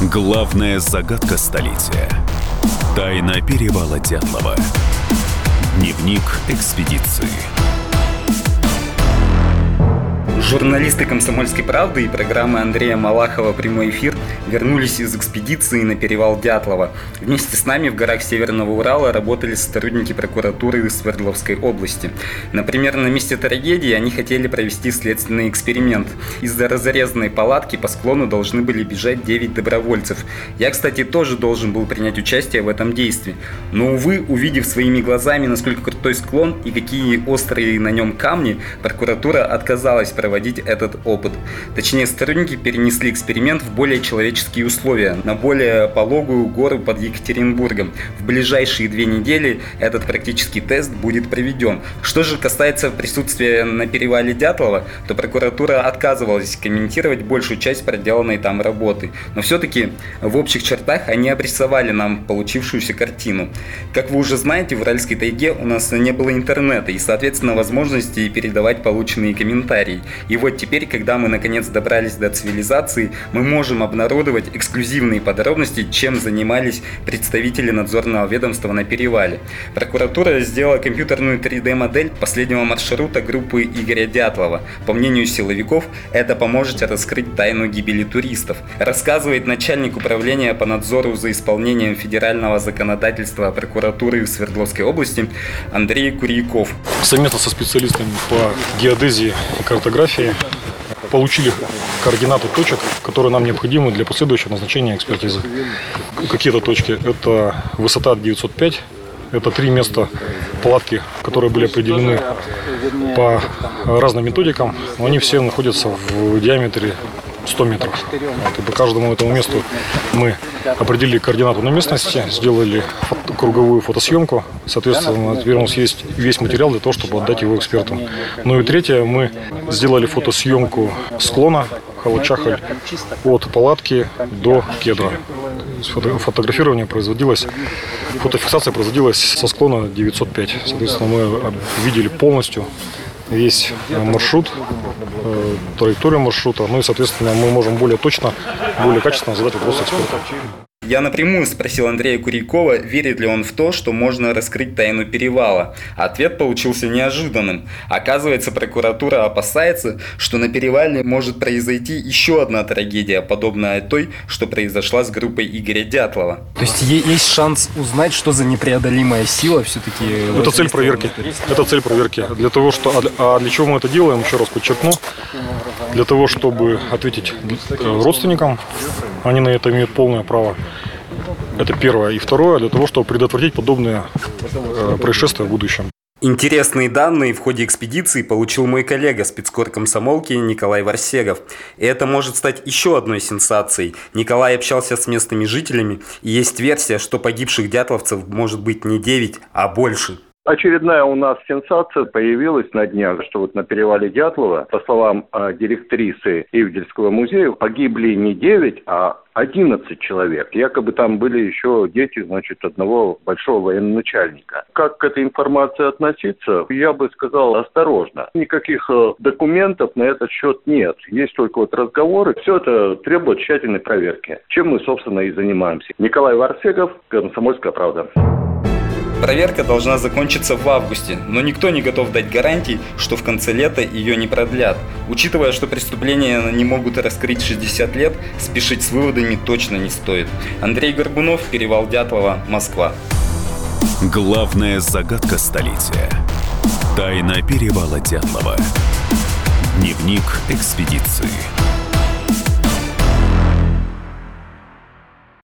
Главная загадка столетия. Тайна перевала Дятлова. Дневник экспедиции. Журналисты «Комсомольской правды» и программы Андрея Малахова «Прямой эфир» вернулись из экспедиции на перевал Дятлова. Вместе с нами в горах Северного Урала работали сотрудники прокуратуры Свердловской области. Например, на месте трагедии они хотели провести следственный эксперимент. Из-за разрезанной палатки по склону должны были бежать 9 добровольцев. Я, кстати, тоже должен был принять участие в этом действии. Но, увы, увидев своими глазами, насколько крутой склон и какие острые на нем камни, прокуратура отказалась проводить проводить этот опыт. Точнее, сотрудники перенесли эксперимент в более человеческие условия, на более пологую гору под Екатеринбургом. В ближайшие две недели этот практический тест будет проведен. Что же касается присутствия на перевале Дятлова, то прокуратура отказывалась комментировать большую часть проделанной там работы. Но все-таки в общих чертах они обрисовали нам получившуюся картину. Как вы уже знаете, в Уральской тайге у нас не было интернета и, соответственно, возможности передавать полученные комментарии. И вот теперь, когда мы наконец добрались до цивилизации, мы можем обнародовать эксклюзивные подробности, чем занимались представители надзорного ведомства на перевале. Прокуратура сделала компьютерную 3D-модель последнего маршрута группы Игоря Дятлова. По мнению силовиков, это поможет раскрыть тайну гибели туристов. Рассказывает начальник управления по надзору за исполнением федерального законодательства прокуратуры в Свердловской области Андрей Курьяков. Совместно со специалистами по геодезии и картографии комиссии получили координаты точек, которые нам необходимы для последующего назначения экспертизы. Какие-то точки – это высота 905, это три места палатки, которые были определены по разным методикам, но они все находятся в диаметре 100 метров. Вот, и по каждому этому месту мы определили координату на местности, сделали фото, круговую фотосъемку. Соответственно, теперь у нас есть весь материал для того, чтобы отдать его экспертам. Ну и третье, мы сделали фотосъемку склона Халачахаль от палатки до кедра. Фотографирование производилось, фотофиксация производилась со склона 905. Соответственно, мы видели полностью весь маршрут, э, траекторию маршрута, ну и, соответственно, мы можем более точно, более качественно задать вопросы экспертам. Я напрямую спросил Андрея Курякова, верит ли он в то, что можно раскрыть тайну перевала. Ответ получился неожиданным. Оказывается, прокуратура опасается, что на перевале может произойти еще одна трагедия, подобная той, что произошла с группой Игоря Дятлова. То есть есть шанс узнать, что за непреодолимая сила все-таки... Это цель проверки. Это цель проверки. Для того, что... А для чего мы это делаем, еще раз подчеркну. Для того, чтобы ответить э, родственникам, они на это имеют полное право. Это первое. И второе, для того, чтобы предотвратить подобные э, происшествия в будущем. Интересные данные в ходе экспедиции получил мой коллега, спецкор комсомолки Николай Варсегов. И это может стать еще одной сенсацией. Николай общался с местными жителями, и есть версия, что погибших дятловцев может быть не 9, а больше. Очередная у нас сенсация появилась на днях, что вот на перевале Дятлова, по словам э, директрисы Ивдельского музея, погибли не 9, а 11 человек. Якобы там были еще дети, значит, одного большого военачальника. Как к этой информации относиться? Я бы сказал осторожно. Никаких э, документов на этот счет нет. Есть только вот разговоры. Все это требует тщательной проверки. Чем мы, собственно, и занимаемся. Николай Варсегов, Комсомольская правда. Проверка должна закончиться в августе, но никто не готов дать гарантий, что в конце лета ее не продлят. Учитывая, что преступления не могут раскрыть 60 лет, спешить с выводами точно не стоит. Андрей Горбунов, Перевал Дятлова, Москва. Главная загадка столетия. Тайна Перевала Дятлова. Дневник экспедиции.